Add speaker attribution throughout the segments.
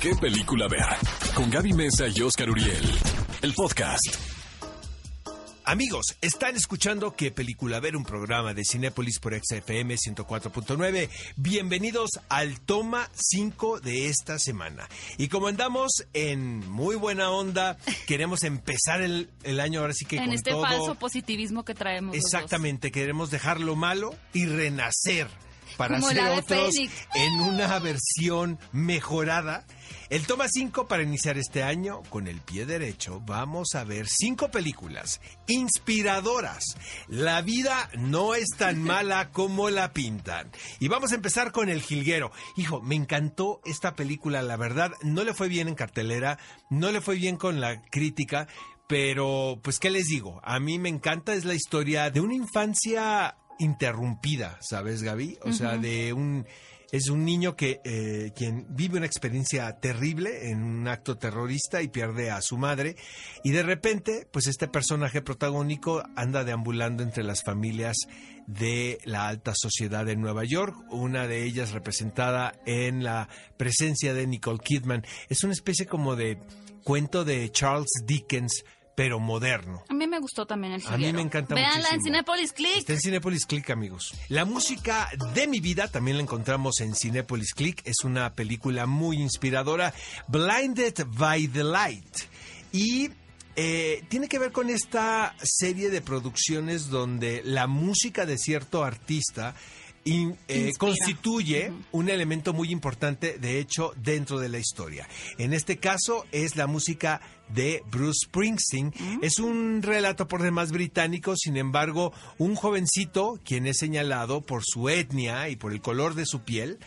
Speaker 1: qué película ver. Con Gaby Mesa y Oscar Uriel. El podcast.
Speaker 2: Amigos, están escuchando qué película ver, un programa de Cinépolis por XFM 104.9. Bienvenidos al toma 5 de esta semana. Y como andamos en muy buena onda, queremos empezar el, el año ahora sí que
Speaker 3: en
Speaker 2: con
Speaker 3: este
Speaker 2: todo.
Speaker 3: falso positivismo que traemos. los dos.
Speaker 2: Exactamente, queremos dejar lo malo y renacer para
Speaker 3: Como de
Speaker 2: otros
Speaker 3: Fénix.
Speaker 2: en una versión mejorada. El toma 5 para iniciar este año con el pie derecho vamos a ver cinco películas inspiradoras. La vida no es tan mala como la pintan. Y vamos a empezar con El Jilguero. Hijo, me encantó esta película, la verdad. No le fue bien en cartelera, no le fue bien con la crítica, pero pues qué les digo, a mí me encanta, es la historia de una infancia interrumpida, ¿sabes, Gaby? O sea, de un es un niño que eh, quien vive una experiencia terrible en un acto terrorista y pierde a su madre y de repente, pues este personaje protagónico anda deambulando entre las familias de la alta sociedad de Nueva York, una de ellas representada en la presencia de Nicole Kidman. Es una especie como de cuento de Charles Dickens pero moderno.
Speaker 3: A mí me gustó también el
Speaker 2: A mí
Speaker 3: jilguero.
Speaker 2: me encanta
Speaker 3: Véanla
Speaker 2: muchísimo.
Speaker 3: en Cinepolis Click.
Speaker 2: Está en Cinepolis Click, amigos. La música de mi vida también la encontramos en Cinepolis Click. Es una película muy inspiradora. Blinded by the Light. Y eh, tiene que ver con esta serie de producciones donde la música de cierto artista in- eh, constituye un elemento muy importante, de hecho, dentro de la historia. En este caso es la música de Bruce Springsteen. Es un relato por demás británico, sin embargo, un jovencito, quien es señalado por su etnia y por el color de su piel,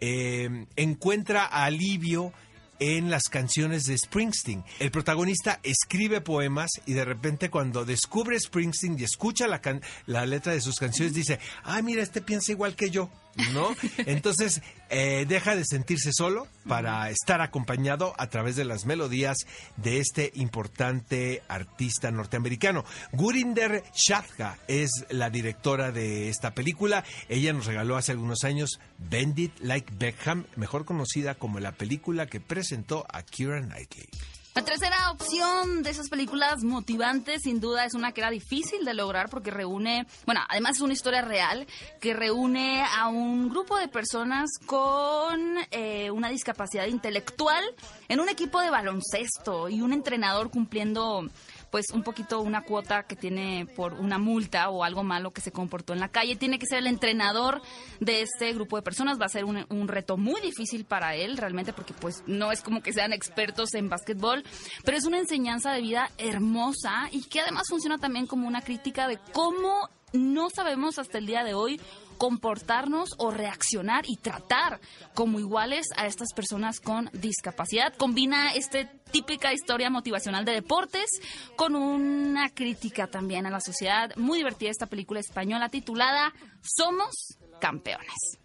Speaker 2: eh, encuentra alivio en las canciones de Springsteen. El protagonista escribe poemas y de repente cuando descubre Springsteen y escucha la, la letra de sus canciones dice, ah, mira, este piensa igual que yo, ¿no? Entonces eh, deja de sentirse solo para estar acompañado a través de las melodías de este importante artista norteamericano. Gurinder Shadha es la directora de esta película. Ella nos regaló hace algunos años Bend It Like Beckham, mejor conocida como la película que presentó a Keira Knightley.
Speaker 3: La tercera opción de esas películas motivantes, sin duda, es una que era difícil de lograr porque reúne, bueno, además es una historia real que reúne a un grupo de personas con eh, una discapacidad intelectual en un equipo de baloncesto y un entrenador cumpliendo pues un poquito una cuota que tiene por una multa o algo malo que se comportó en la calle. Tiene que ser el entrenador de este grupo de personas. Va a ser un, reto muy difícil para él realmente porque pues no es como que sean expertos en básquetbol, pero es una enseñanza de vida hermosa y que además funciona también como una crítica de cómo no sabemos hasta el día de hoy comportarnos o reaccionar y tratar como iguales a estas personas con discapacidad. Combina esta típica historia motivacional de deportes con una crítica también a la sociedad. Muy divertida esta película española titulada Somos Campeones.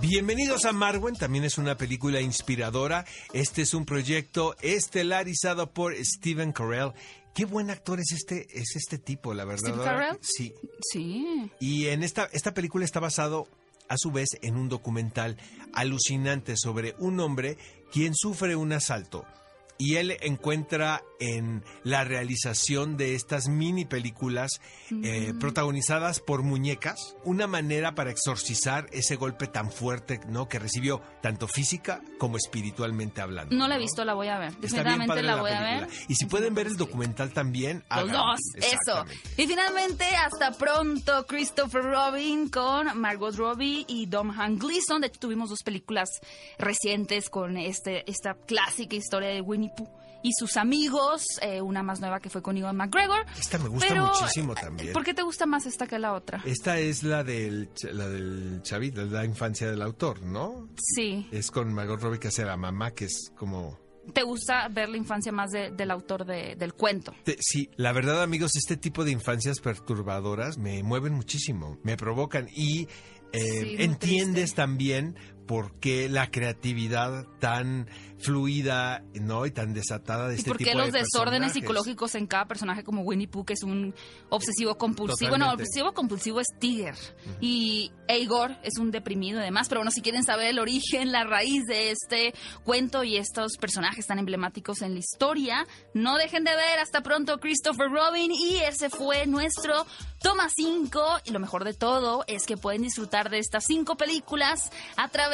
Speaker 2: Bienvenidos a Marwen, también es una película inspiradora. Este es un proyecto estelarizado por Steven Carell. Qué buen actor es este, es este tipo, la verdad.
Speaker 3: ¿Steve Carell?
Speaker 2: Sí.
Speaker 3: Sí.
Speaker 2: Y en esta, esta película está basado a su vez en un documental alucinante sobre un hombre quien sufre un asalto. Y él encuentra en la realización de estas mini películas eh, protagonizadas por muñecas una manera para exorcizar ese golpe tan fuerte ¿no? que recibió tanto física como espiritualmente hablando.
Speaker 3: No la he visto, la voy a ver.
Speaker 2: Está bien
Speaker 3: Definitivamente
Speaker 2: padre
Speaker 3: la voy a ver.
Speaker 2: Y si pueden ver el documental también,
Speaker 3: Los dos, eso. Y finalmente, hasta pronto, Christopher Robin con Margot Robbie y Dom Han Gleason. De hecho, tuvimos dos películas recientes con este, esta clásica historia de Winnie Pooh y sus amigos. eh, una más nueva que fue con Iwan McGregor.
Speaker 2: Esta me gusta
Speaker 3: Pero,
Speaker 2: muchísimo también.
Speaker 3: ¿Por qué te gusta más esta que la otra?
Speaker 2: Esta es la del, la del chavito, la infancia del autor, ¿no?
Speaker 3: Sí.
Speaker 2: Es con Margot Robbie que hace la mamá, que es como...
Speaker 3: ¿Te gusta ver la infancia más de- del autor de- del cuento?
Speaker 2: Sí, la verdad, amigos, este tipo de infancias perturbadoras me mueven muchísimo, me provocan y eh,
Speaker 3: Sí,
Speaker 2: entiendes
Speaker 3: triste.
Speaker 2: también por qué la creatividad tan fluida, ¿no? Y tan desatada de
Speaker 3: ¿Y
Speaker 2: este
Speaker 3: por
Speaker 2: tipo
Speaker 3: qué
Speaker 2: de
Speaker 3: los desórdenes psicológicos en cada personaje como Winnie Pooh, que es un obsesivo compulsivo? Bueno,
Speaker 2: Totalmente.
Speaker 3: obsesivo compulsivo es Tiger. Y Igor es un deprimido y demás. Pero bueno, si quieren saber el origen, la raíz de este cuento y estos personajes tan emblemáticos en la historia, no dejen de ver. Hasta pronto, Christopher Robin. Y ese fue nuestro Toma 5. Y lo mejor de todo es que pueden disfrutar de estas cinco películas a través